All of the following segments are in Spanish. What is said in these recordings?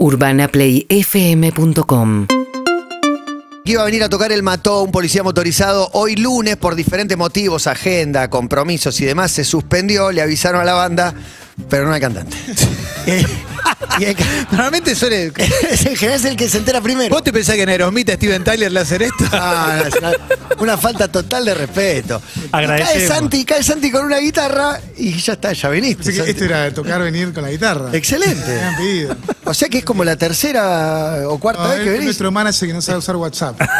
UrbanaPlayFM.com iba a venir a tocar el Mató, un policía motorizado. Hoy lunes, por diferentes motivos, agenda, compromisos y demás, se suspendió, le avisaron a la banda, pero no al cantante. Y el- Normalmente suele. es en general es el que se entera primero. ¿Vos te pensás que en Aerosmith a Steven Tyler le hacen esto? Ah, no, es una, una falta total de respeto. Y Cae Agradecemos. Santi, cae Santi con una guitarra y ya está, ya viniste. Pensé que esto era tocar venir con la guitarra. Excelente. Me habían pedido. O sea que es como la tercera o cuarta No, vez que venís. nuestro manager que no sabe usar WhatsApp.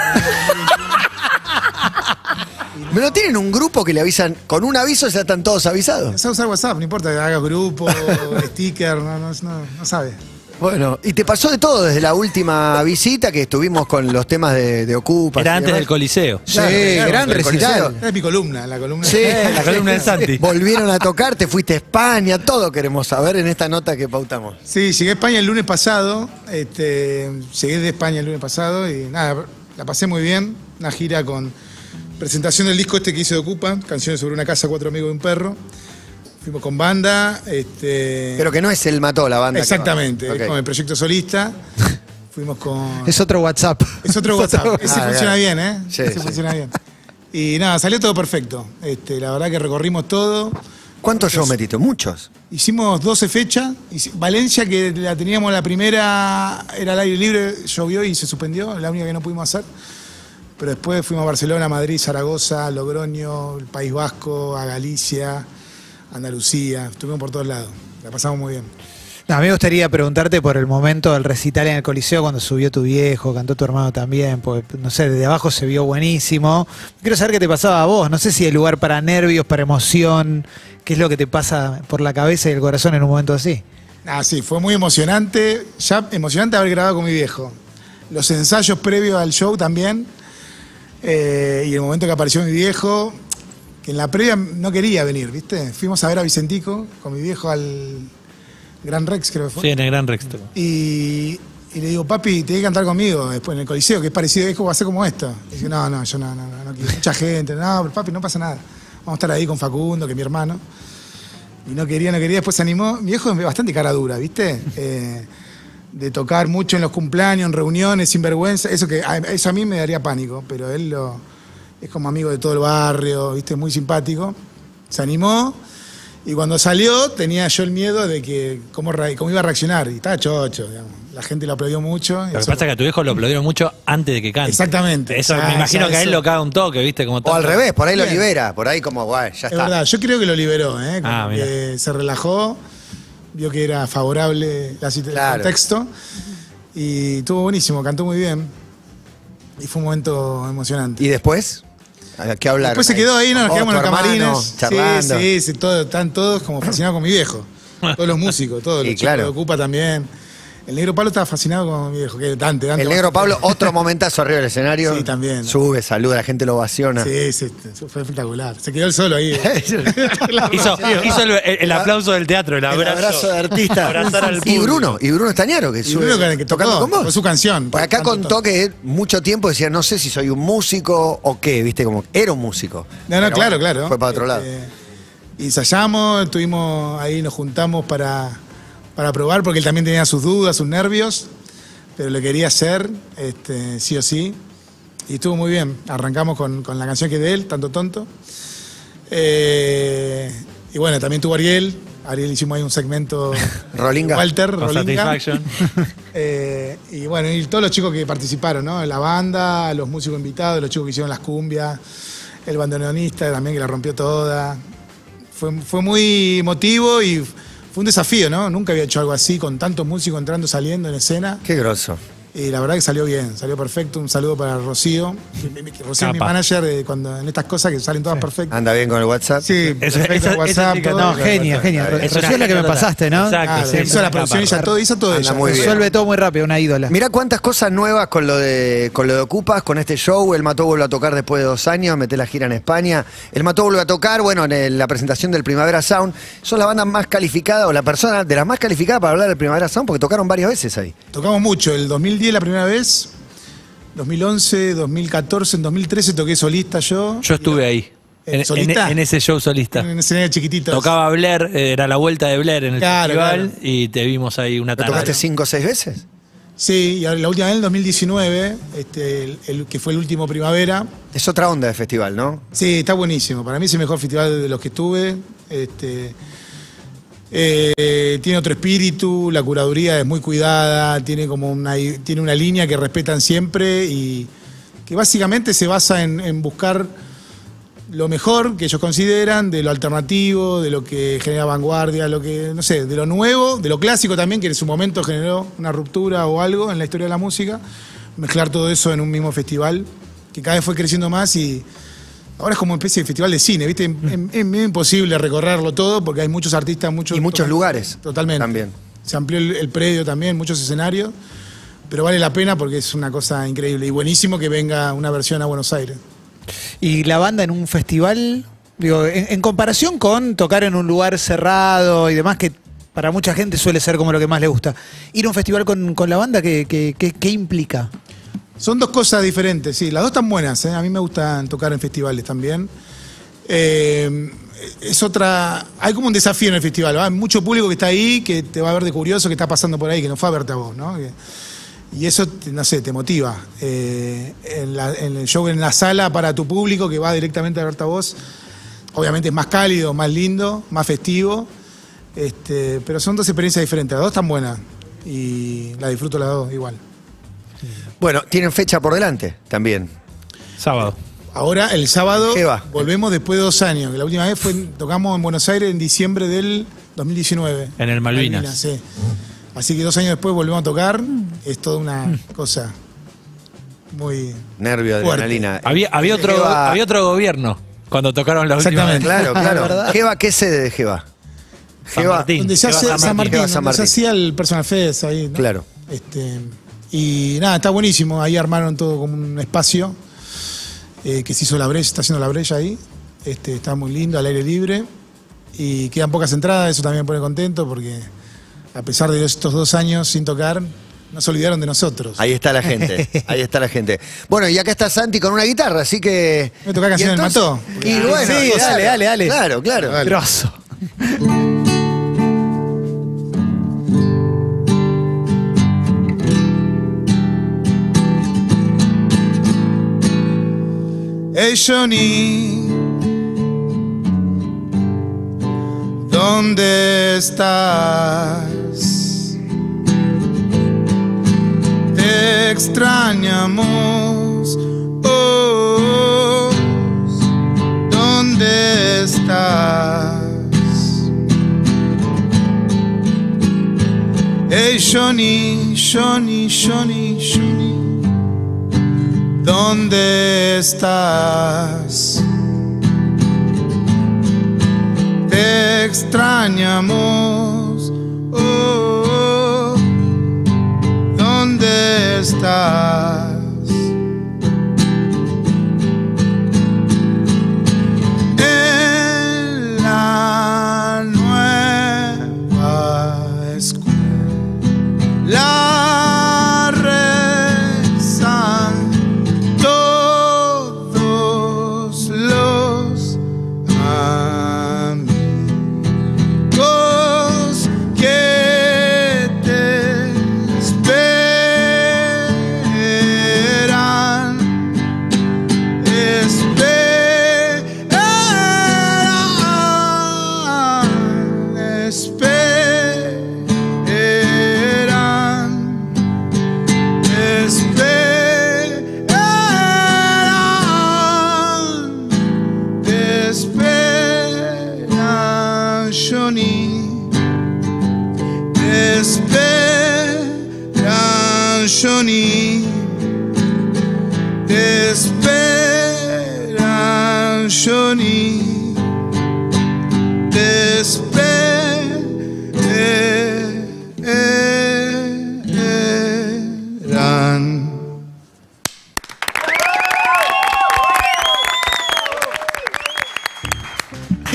Pero tienen un grupo que le avisan, con un aviso ya están todos No avisados. sabe usar WhatsApp, no importa que hagas grupo, sticker, no, no, no, no sabe. Bueno, y te pasó de todo desde la última visita que estuvimos con los temas de, de Ocupa. Era antes del Coliseo. Sí, Claro, claro, gran recital. Coliseo. Es mi columna, la columna. Sí, La columna de Santi. Volvieron a tocar, te fuiste a España, todo queremos saber en esta nota que pautamos. Sí, llegué a España el lunes pasado. Este, llegué de España el lunes pasado y nada, la pasé muy bien. Una gira con presentación del disco este que hice de Ocupa, canciones sobre una casa, cuatro amigos y un perro. Fuimos con banda. Este, Pero que no es el Mató la banda. exactamente, con el proyecto solista. Fuimos con. Es otro WhatsApp. Es otro WhatsApp. Ese Ah, funciona claro. bien, ¿eh? Sí, Ese sí. funciona bien. Y nada, salió todo perfecto. Este, la verdad que recorrimos todo. ¿Cuántos shows metiste? Muchos. Hicimos 12 fechas. Valencia, que la teníamos la primera, era al aire libre, llovió y se suspendió, la única que no pudimos hacer. Pero después fuimos a Barcelona, Madrid, Zaragoza, Logroño, el País Vasco, a Galicia, Andalucía. Estuvimos por todos lados. La pasamos muy bien. No, a mí me gustaría preguntarte por el momento del recital en el Coliseo cuando subió tu viejo, cantó tu hermano también, porque no sé, desde abajo se vio buenísimo. Quiero saber qué te pasaba a vos, no sé si hay lugar para nervios, para emoción, qué es lo que te pasa por la cabeza y el corazón en un momento así. Ah, sí, fue muy emocionante. Ya emocionante haber grabado con mi viejo. Los ensayos previos al show también. Eh, y el momento que apareció mi viejo, que en la previa no quería venir, ¿viste? Fuimos a ver a Vicentico con mi viejo al Gran Rex, creo que fue. Sí, en el Gran Rex. Y, y le digo, papi, te que cantar conmigo después en el Coliseo, que es parecido, dijo, va a ser como esto. Y dice, no, no, yo no, no, no, no quiero. Mucha gente, no, pero papi, no pasa nada. Vamos a estar ahí con Facundo, que es mi hermano. Y no quería, no quería, después se animó. Mi viejo es bastante cara dura, ¿viste? Eh, de tocar mucho en los cumpleaños, en reuniones, sin vergüenza. Eso, que, a- eso a mí me daría pánico, pero él lo, es como amigo de todo el barrio, ¿viste? Muy simpático. Se animó. Y cuando salió tenía yo el miedo de que cómo, cómo iba a reaccionar. Y estaba chocho, digamos. La gente lo aplaudió mucho. Lo que pasa es que a tu viejo lo aplaudieron mucho antes de que cante. Exactamente. Eso Ah, me imagino ya, que a él eso. lo caga un toque, ¿viste? Como O al revés, por ahí lo libera, por ahí como, guay, ya Es está. verdad, yo creo que lo liberó, ¿eh? Como Ah, que se relajó, vio que era favorable la Claro. el contexto y estuvo buenísimo, cantó muy bien y fue un momento emocionante. ¿Y después? ¿A ¿Qué hablaron? Después se quedó ahí, nos Vos, quedamos en los camarines. charlando. Sí, sí, sí, todo- están todos como fascinados con mi viejo. Todos los músicos, todos Y los chicos claro. de Ocupa también. El negro Pablo estaba fascinado con mi viejo, que Dante, Dante. El negro Pablo, otro momentazo arriba del escenario. Sí, también. Sube, saluda, la gente lo ovaciona. Sí, sí, fue espectacular. Se quedó él solo ahí. Hizo, hizo el, el- el aplauso del teatro, el El abrazo. abrazo de artista. Abrazar al y. Bruno, y Bruno Estañaro, que Y sube Bruno que- que tocando tocó, con vos. con su canción. Por acá contó todo. que mucho tiempo decía, no sé si soy un músico o qué, viste, como era un músico. No, no, Pero claro, bueno, claro. Fue para otro lado. Eh, ensayamos, estuvimos ahí, nos juntamos para, para probar, porque él también tenía sus dudas, sus nervios, pero le quería hacer, este, sí o sí. Y estuvo muy bien. Arrancamos con, con la canción que es de él, Tanto Tonto. Eh, y bueno, también tuvo Ariel. Ariel hicimos ahí un segmento. Rolinga. Walter, Con Rolinga. Eh, y bueno, y todos los chicos que participaron, ¿no? La banda, los músicos invitados, los chicos que hicieron las cumbias, el bandoneonista también que la rompió toda. Fue, fue muy emotivo y fue un desafío, ¿no? Nunca había hecho algo así con tantos músicos entrando, saliendo en escena. Qué grosso. Y la verdad que salió bien, salió perfecto. Un saludo para Rocío. Rocío es mi manager eh, cuando, en estas cosas que salen todas perfectas. Anda bien con el WhatsApp. Sí, Eso- perfecto, esa- esa WhatsApp, chica- todo. No, genia, genia. Es Rocío es la que me pasaste, ¿no? Exacto, Ah, sí, hizo la producción ella todo, hizo todo Anda ella. muy bien. Resuelve todo muy rápido, una ídola. Mirá cuántas cosas nuevas con lo de con lo de Ocupas, con este show. El Mató vuelve a tocar después de dos años, mete la gira en España. El Mató vuelve a tocar, bueno, en el- la presentación del Primavera Sound. Son la banda más calificada o la persona de las más calificadas para hablar del Primavera Sound porque tocaron varias veces ahí. Tocamos mucho, el 2010 la primera vez, 2011, 2014, en 2013 toqué solista yo. Yo estuve ahí. En, en- ¿Solista? en ese show solista. En escenario chiquitito. Tocaba Blair, eh, era la vuelta de Blair en el Claro, festival claro. y te vimos ahí una ¿Lo tarde. tocaste cinco o seis veces? Sí, y la última vez en el 2019, este, el, el que fue el último primavera. Es otra onda de festival, ¿no? Sí, está buenísimo. Para mí es el mejor festival de los que estuve. Este, eh, tiene otro espíritu, la curaduría es muy cuidada, tiene como una, tiene una línea que respetan siempre y que básicamente se basa en, en buscar lo mejor que ellos consideran, de lo alternativo, de lo que genera vanguardia, lo que, no sé, de lo nuevo, de lo clásico también, que en su momento generó una ruptura o algo en la historia de la música, mezclar todo eso en un mismo festival, que cada vez fue creciendo más y ahora es como una especie de festival de cine, ¿viste? Es, es medio imposible recorrerlo todo porque hay muchos artistas, muchos... Y muchos lugares. Totalmente. También. Se amplió el, el predio también, muchos escenarios, pero vale la pena porque es una cosa increíble y buenísimo que venga una versión a Buenos Aires. Y la banda en un festival, digo, en, en comparación con tocar en un lugar cerrado y demás, que para mucha gente suele ser como lo que más le gusta. Ir a un festival con, con la banda, ¿qué, qué, qué- qué implica? Son dos cosas diferentes, sí. Las dos están buenas, ¿eh? A mí me gustan tocar en festivales también. Eh, es otra. Hay como un desafío en el festival. ¿va? Hay mucho público que está ahí, que te va a ver de curioso, que está pasando por ahí, que no fue a verte a vos, ¿no? Y eso, no sé, te motiva. Eh, en, la- en el show en la sala para tu público que va directamente a verte a vos, obviamente es más cálido, más lindo, más festivo. Este, pero son dos experiencias diferentes. Las dos están buenas. Y la disfruto las dos igual. Bueno, tienen fecha por delante también. Sábado. Ahora, el sábado, ¿Qué va? volvemos después de dos años. La última vez fue, tocamos en Buenos Aires en diciembre del 2019. En el Malvinas. sí. Así que dos años después volvemos a tocar. Es toda una cosa muy... Nervio, Fuerte. adrenalina. Había, había, otro, Jeva- había otro gobierno cuando tocaron la última vez. Exactamente. Claro, claro. Jeva, ¿qué sede de Jeva? San Jeva- Martín. Donde se hace San San Martín, San donde se Martín. hacía el Personal Fest ahí, ¿no? Claro. Este, y nada, está buenísimo. Ahí armaron todo como un espacio eh, que se hizo la brecha, está haciendo la brecha ahí. Este, está muy lindo, al aire libre. Y quedan pocas entradas, eso también me pone contento porque a pesar de estos dos años sin tocar, no se olvidaron de nosotros. Ahí está la gente, ahí está la gente. Bueno, y acá está Santi con una guitarra, así que... ¿Me toca canción del Mató? Y Sí, bueno, dale, claro, dale, dale. Claro, claro. Dale. Grosso. Johnny, ¿dónde estás? Te extrañamos, oh, ¿dónde estás? Hey Johnny, Johnny, Johnny, Johnny. ¿Dónde estás? Te extrañamos. Oh, ¿Dónde estás?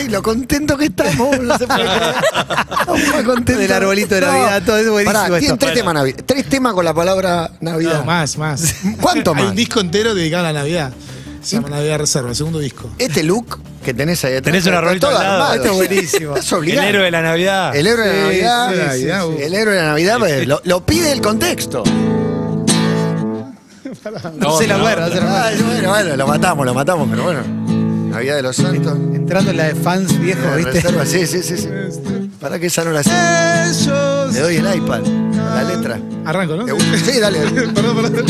Lo contento que estamos, no se puede creer. Estamos muy contentos. Del arbolito de Navidad, todo es buenísimo Pará, tienen esto. tres temas navi- Tres temas con la palabra Navidad. No, más, más. ¿Cuánto Hay más? un disco entero dedicado a la Navidad. Se llama Navidad Reserva, el segundo disco. Este look, que tenés ahí atrás. Tenés una está rolita todo al lado. armado. Esto es buenísimo. El obligado. héroe de la Navidad. El héroe de la Sí, Navidad. sí, sí, Navidad, sí. El héroe de la Navidad pues, lo, lo pide el contexto. No se la acuerda, no se la acuerda. Ay, bueno, bueno, lo matamos, lo matamos, pero bueno. Navidad de los Santos. Entrando en la de fans viejos, ¿viste? reserva, Sí, sí, sí, sí. Para que esa no la sé. Le doy el iPad, la letra. Arranco, ¿no? Sí, dale. perdón, perdón.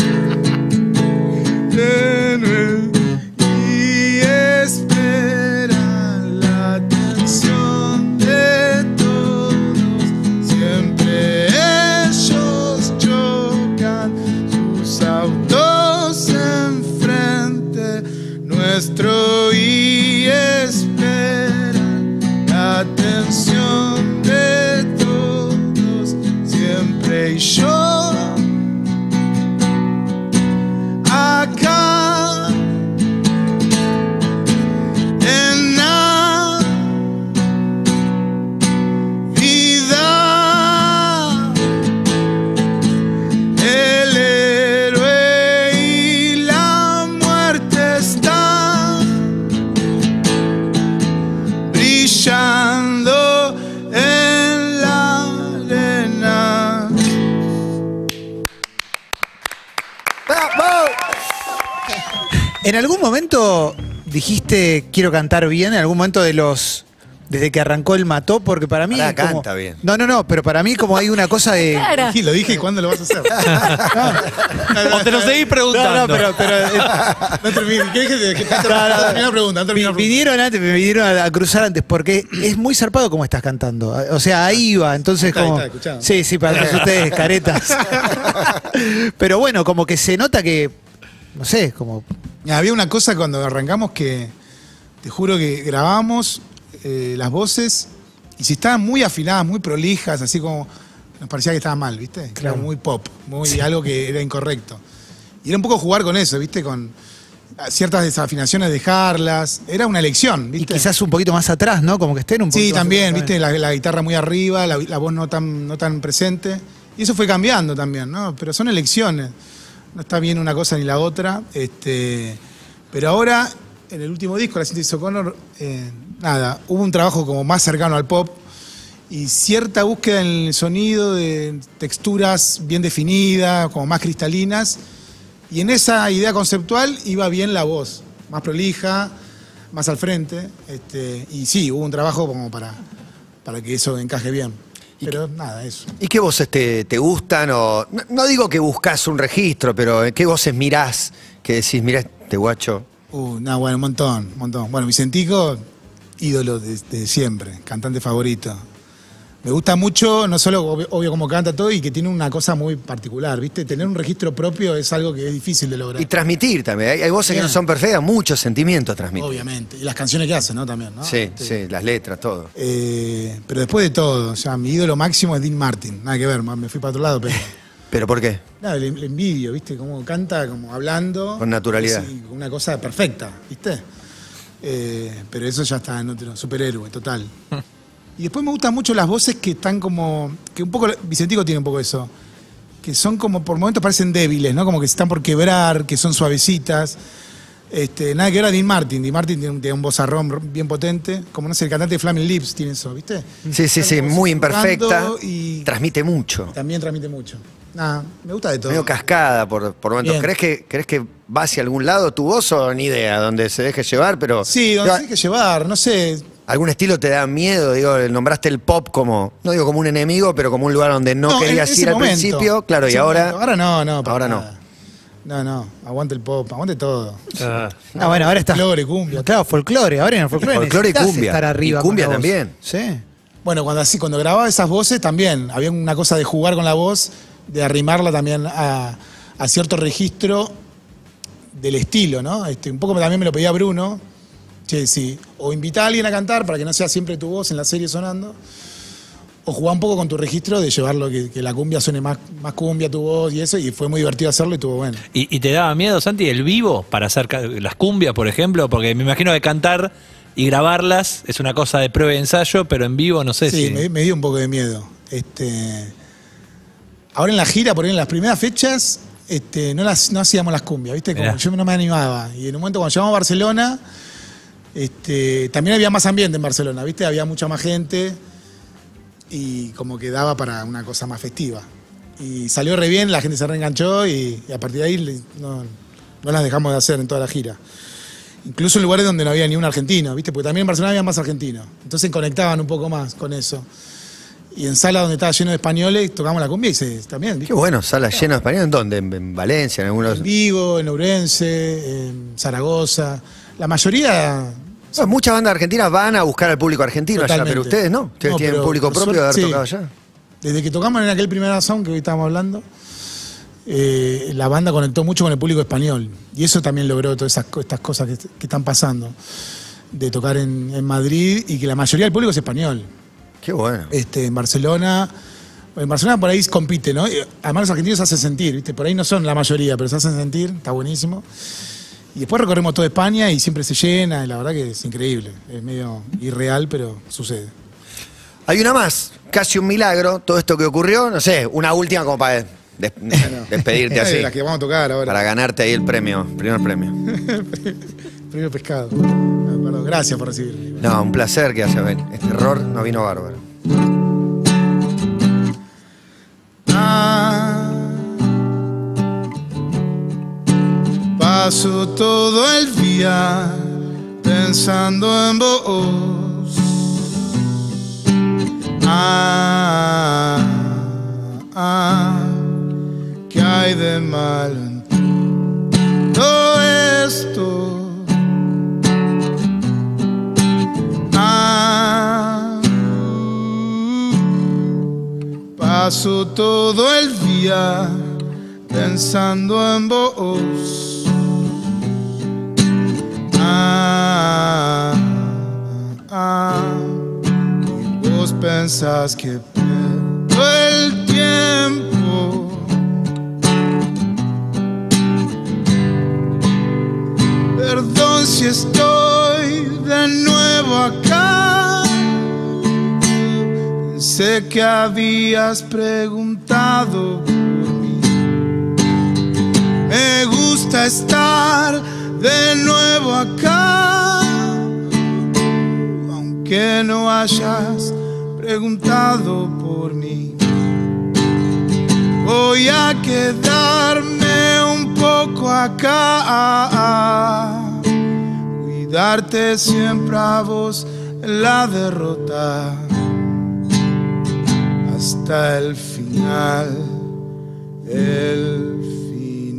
Momento dijiste quiero cantar bien? ¿En algún momento de los. Desde que arrancó el mató? Porque para mí. Pará, como- canta bien. No, no, no, pero para mí, como hay una cosa de. Cara. Sí, lo dije y cuándo lo vas a hacer. O te lo seguís No, preguntando. no, pero. pero eh, No termine. ¿Qué dije? No, no, no terminé la pregunta. no vi- terminé la pregunta. vinieron antes, me vinieron a, a cruzar antes, porque es muy zarpado como estás cantando. O sea, ahí va, entonces Está, como. está, sí, sí, para todos ustedes, caretas. Pero bueno, como que se nota que. No sé, como. Había una cosa cuando arrancamos que te juro que grabábamos eh, las voces y si estaban muy afinadas, muy prolijas, así como nos parecía que estaba mal, ¿viste? Que Era muy pop, muy algo que era incorrecto. Y era un poco jugar con eso, ¿viste? Con ciertas desafinaciones, dejarlas. Era una elección, Y ¿viste? quizás un poquito más atrás, ¿no? Como que estén un poquito Sí, también, viste, la, la guitarra muy arriba, la, la voz no tan, no tan presente. Y eso fue cambiando también, ¿no? Pero son elecciones. No está bien una cosa ni la otra. Este, pero ahora, en el último disco, La Síntesis O'Connor, eh, nada, hubo un trabajo como más cercano al pop y cierta búsqueda en el sonido de texturas bien definidas, como más cristalinas. Y en esa idea conceptual iba bien la voz, más prolija, más al frente. Este, y sí, hubo un trabajo como para, para que eso encaje bien. Pero nada, eso. ¿Y qué voces te, te gustan? O, no, no digo que buscas un registro, pero ¿qué voces mirás? Que decís, mirá este guacho. Uh, no, bueno, un montón, un montón. Bueno, Vicentico, ídolo de, de siempre, cantante favorito. Me gusta mucho, no solo obvio, obvio como canta todo, y que tiene una cosa muy particular, ¿viste? Tener un registro propio es algo que es difícil de lograr. Y transmitir también. Hay, hay voces que no son perfectas, muchos sentimientos transmiten. Obviamente. Y las canciones que hace, ¿no? También, ¿no? Sí, Este, sí, las letras, todo. eh, pero después de todo, o sea, mi ídolo máximo es Dean Martin. Nada que ver, me fui para otro lado, pero. ¿Pero por qué? Nada, le, le envidio, ¿viste? Como canta, como hablando. Con naturalidad. Sí, una cosa perfecta, ¿viste? Eh, pero eso ya está en otro superhéroe, total. Y después me gustan mucho las voces que están como. que un poco. Vicentico tiene un poco eso. Que son como, por momentos parecen débiles, ¿no? Como que se están por quebrar, que son suavecitas. Este, nada que ver a Dean Martin. Dean Martin tiene un, tiene un vozarrón bien potente. Como no sé, el cantante de Flaming Lips tiene eso, ¿viste? Sí, sí, sí, muy imperfecta. Y Transmite mucho. también transmite mucho. Nada, me gusta de todo. Medio cascada por, por momentos. Bien. ¿Crees que, ¿Crees que va hacia algún lado tu voz o ni idea? Donde se deje llevar, pero. Sí, donde se que llevar, no sé. ¿Algún estilo te da miedo? Digo, nombraste el pop como, no digo como un enemigo, pero como un lugar donde no, querías ir al principio. Claro, y ahora. momento. Ahora no, no. Ahora no. nada. No, no. Aguante el pop, aguante todo. Ah. Ah, bueno, ahora está. Folclore, cumbia. Claro, folclore. Ahora en el folclore. Folclore y cumbia. Estar arriba Y cumbia también. Sí. Bueno, cuando así, cuando grababa esas voces también, había una cosa de jugar con la voz, de arrimarla también a, a cierto registro del estilo, ¿no? Este, un poco también me lo pedía Bruno. Che, sí. O invitar a alguien a cantar para que no sea siempre tu voz en la serie sonando. O jugar un poco con tu registro de llevarlo, que, que la cumbia suene más, más cumbia tu voz y eso. Y fue muy divertido hacerlo y estuvo bueno. ¿Y, y te daba miedo, Santi, el vivo para hacer las cumbias, por ejemplo? Porque me imagino que cantar y grabarlas es una cosa de prueba y ensayo, pero en vivo no sé Sí, si. me, me dio un poco de miedo. Este, ahora en la gira, por ahí en las primeras fechas, este, no, las, no hacíamos las cumbias, ¿viste? Como yo no me animaba. Y en un momento cuando llegamos a Barcelona, Este, también había más ambiente en Barcelona, ¿viste? Había mucha más gente y como que daba para una cosa más festiva. Y salió re bien, la gente se reenganchó y, y a partir de ahí no, no las dejamos de hacer en toda la gira. Incluso en lugares donde no había ni un argentino, ¿viste? Porque también en Barcelona había más argentinos. Entonces conectaban un poco más con eso. Y en salas donde estaba lleno de españoles tocamos la cumbia y se, también, ¿viste? Qué bueno, sala llena de español. ¿En dónde? ¿En, en Valencia? ¿En algunos? En Vigo, en Ourense, en Zaragoza. La mayoría. Bueno, muchas bandas argentinas van a buscar al público argentino allá, Totalmente. pero ustedes no. Ustedes No, tienen público propio de haber tocado allá. Desde que tocamos en aquel primer sound que hoy estábamos hablando, eh, la banda conectó mucho con el público español. Y eso también logró todas esas, estas cosas que, que están pasando. De tocar en, en Madrid y que la mayoría del público es español. Qué bueno. Este, en Barcelona. En Barcelona por ahí compite, ¿no? Además los argentinos se hacen sentir, ¿viste? Por ahí no son la mayoría, pero se hacen sentir, está buenísimo. Y después recorremos toda España y siempre se llena, y la verdad que es increíble. Es medio irreal, pero sucede. Hay una más, casi un milagro, todo esto que ocurrió, no sé, una última como para des- despedirte así. Las que vamos a tocar ahora. Para ganarte ahí el premio, primer premio. Primer pescado. Gracias por recibirme. No, un placer que haya venido. Este error no vino bárbaro. Paso todo el día pensando en vos. Ah, ah, ¿qué hay de malo en todo esto? Ah, Paso todo el día pensando en vos. Ah, ah, y vos pensás que pierdo el tiempo. Perdón si estoy de nuevo acá. Sé que habías preguntado por mí. Me estar de nuevo acá, aunque no hayas preguntado por mí. Voy a quedarme un poco acá, cuidarte siempre a vos la derrota hasta el final, el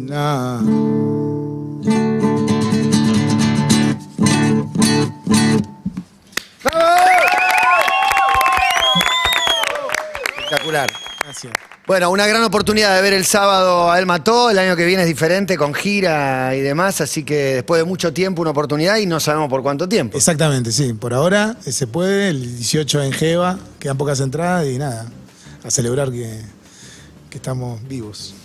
final. Espectacular. Gracias. Bueno, una gran oportunidad de ver el sábado a El Mató. El año que viene es diferente, con gira y demás. Así que después de mucho tiempo, una oportunidad y no sabemos por cuánto tiempo. Exactamente, sí. Por ahora eh, se puede, el 18 en Jeva, quedan pocas entradas y nada, a celebrar que, que estamos vivos.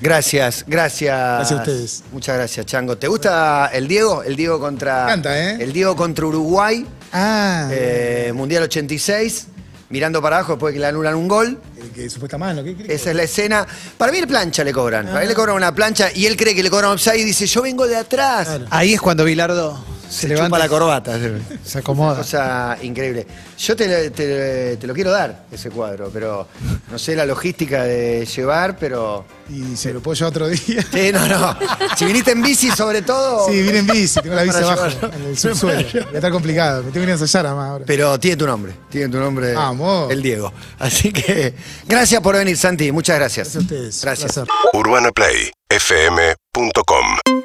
Gracias, gracias. Gracias a ustedes. Muchas gracias, Chango. ¿Te gusta el Diego? El Diego contra. Canta, ¿eh? El Diego contra Uruguay, Ah, eh, Mundial 86. Mirando para abajo después de que le anulan un gol. el que supuesta mano, ¿qué crees? Esa es la escena. Para mí el plancha le cobran. Para mí le cobran una plancha y él cree que le cobran offside y dice, yo vengo de atrás. Claro. Ahí es cuando Bilardo se, Se levanta chupa la corbata. se acomoda. Cosa increíble. Yo te, te- te lo quiero dar, ese cuadro, pero no sé la logística de llevar, pero... Y se lo puedo llevar otro día. Sí, no, no. Si viniste en bici sobre todo... Sí, vine en bici, tengo la bici abajo, llevarlo. en el subsuelo. Va a estar complicado, me tengo que ir a ensayar además ahora. Pero tiene tu nombre, tiene tu nombre Vamos. el Diego. Así que gracias por venir, Santi, muchas gracias. Gracias a ustedes. Gracias. Placer. UrbanaPlayFM.com